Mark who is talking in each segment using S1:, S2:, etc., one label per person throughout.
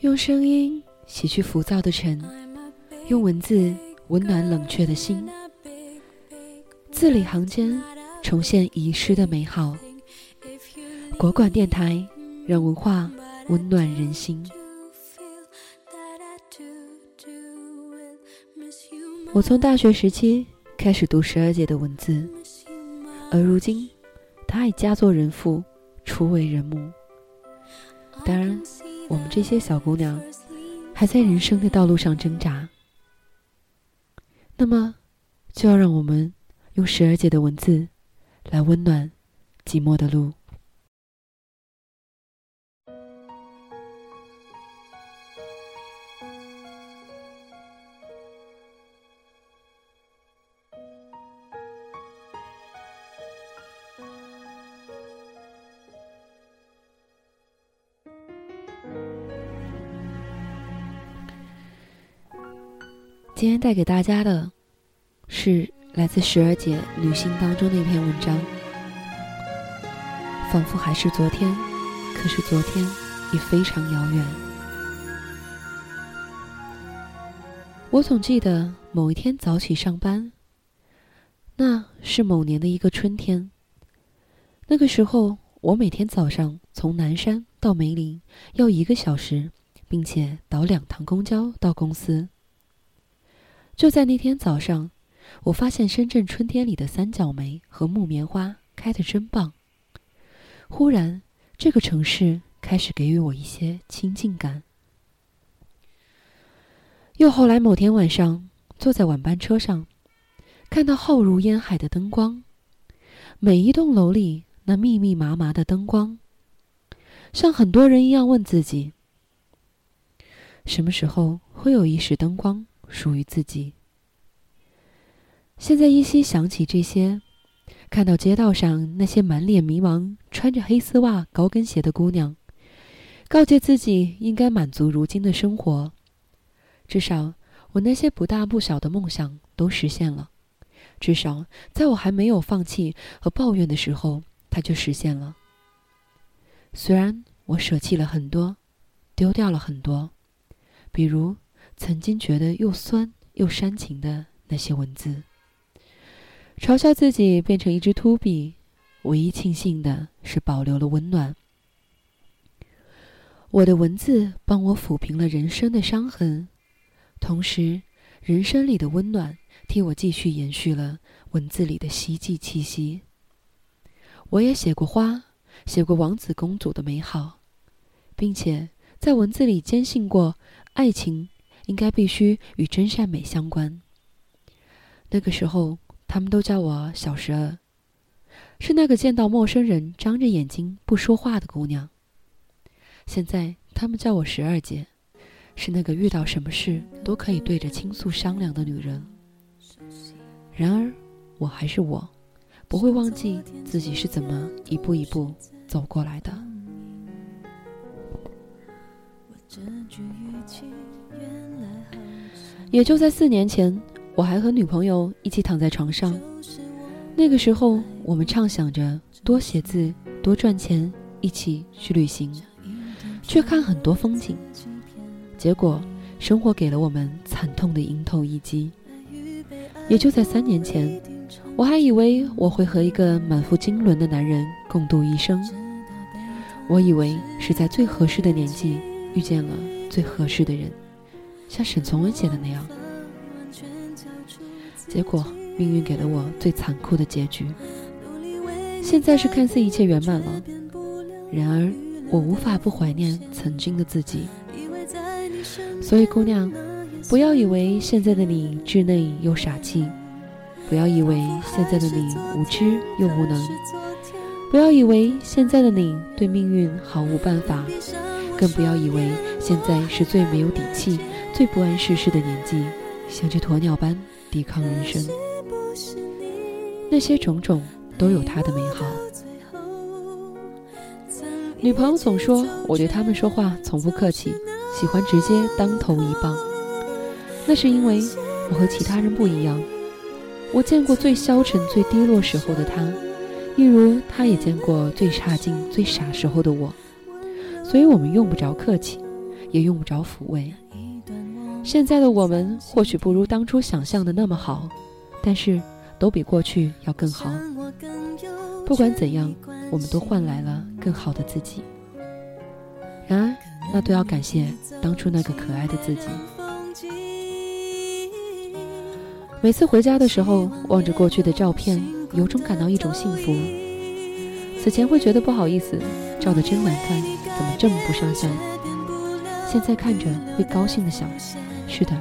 S1: 用声音洗去浮躁的尘，用文字温暖冷却的心。字里行间重现遗失的美好。国馆电台，让文化温暖人心。我从大学时期开始读十二姐的文字，而如今，她已嫁作人妇，初为人母。我们这些小姑娘还在人生的道路上挣扎。那么，就要让我们。用十二姐的文字来温暖寂寞的路。今天带给大家的是。来自十二姐旅行当中的一篇文章，仿佛还是昨天，可是昨天已非常遥远。我总记得某一天早起上班，那是某年的一个春天。那个时候，我每天早上从南山到梅林要一个小时，并且倒两趟公交到公司。就在那天早上。我发现深圳春天里的三角梅和木棉花开得真棒。忽然，这个城市开始给予我一些亲近感。又后来某天晚上，坐在晚班车上，看到浩如烟海的灯光，每一栋楼里那密密麻麻的灯光，像很多人一样问自己：什么时候会有一时灯光属于自己？现在依稀想起这些，看到街道上那些满脸迷茫、穿着黑丝袜、高跟鞋的姑娘，告诫自己应该满足如今的生活。至少我那些不大不小的梦想都实现了，至少在我还没有放弃和抱怨的时候，它就实现了。虽然我舍弃了很多，丢掉了很多，比如曾经觉得又酸又煽情的那些文字。嘲笑自己变成一只秃笔，唯一庆幸的是保留了温暖。我的文字帮我抚平了人生的伤痕，同时，人生里的温暖替我继续延续了文字里的希冀气息。我也写过花，写过王子公主的美好，并且在文字里坚信过，爱情应该必须与真善美相关。那个时候。他们都叫我小十二，是那个见到陌生人张着眼睛不说话的姑娘。现在他们叫我十二姐，是那个遇到什么事都可以对着倾诉商量的女人。然而，我还是我，不会忘记自己是怎么一步一步走过来的。也就在四年前。我还和女朋友一起躺在床上，那个时候我们畅想着多写字、多赚钱，一起去旅行，去看很多风景。结果，生活给了我们惨痛的迎头一击。也就在三年前，我还以为我会和一个满腹经纶的男人共度一生，我以为是在最合适的年纪遇见了最合适的人，像沈从文写的那样。结果，命运给了我最残酷的结局。现在是看似一切圆满了，然而我无法不怀念曾经的自己。所以，姑娘，不要以为现在的你稚嫩又傻气，不要以为现在的你无知又无能，不要以为现在的你对命运毫无办法，更不要以为现在是最没有底气、最不谙世事的年纪，像只鸵鸟般。抵抗人生，那些种种都有它的美好。女朋友总说我对他们说话从不客气，喜欢直接当头一棒。那是因为我和其他人不一样，我见过最消沉、最低落时候的他，一如他也见过最差劲、最傻时候的我。所以我们用不着客气，也用不着抚慰。现在的我们或许不如当初想象的那么好，但是都比过去要更好。不管怎样，我们都换来了更好的自己。然而，那都要感谢当初那个可爱的自己。每次回家的时候，望着过去的照片，由衷感到一种幸福。此前会觉得不好意思，照的真难看，怎么这么不上相？现在看着会高兴的想，是的，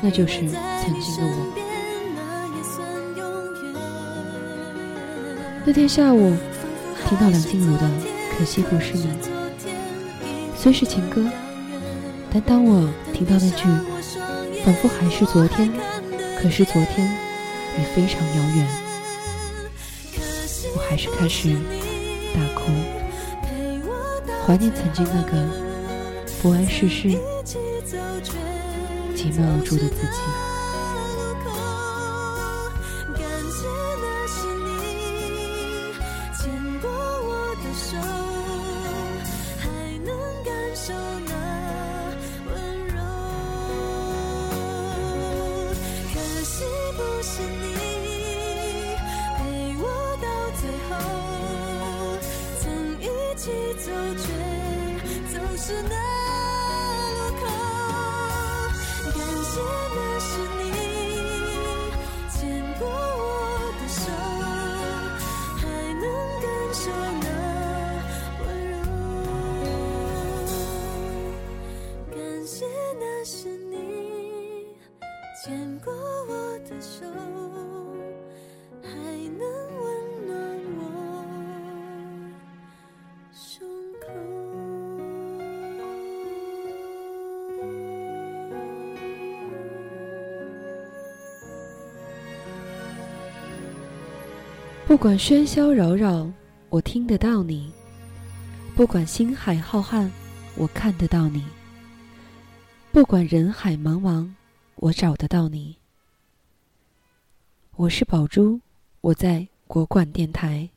S1: 那就是曾经的我。那天下午，听到梁静茹的《可惜不是你》，虽是情歌，但当我听到那句“仿佛还是昨天”。可是昨天也非常遥远，我还是开始大哭，怀念曾经那个不谙世事、寂寞无助的自己。手，还能温暖我胸口不管喧嚣扰扰，我听得到你；不管星海浩瀚，我看得到你；不管人海茫茫，我找得到你。我是宝珠，我在国管电台。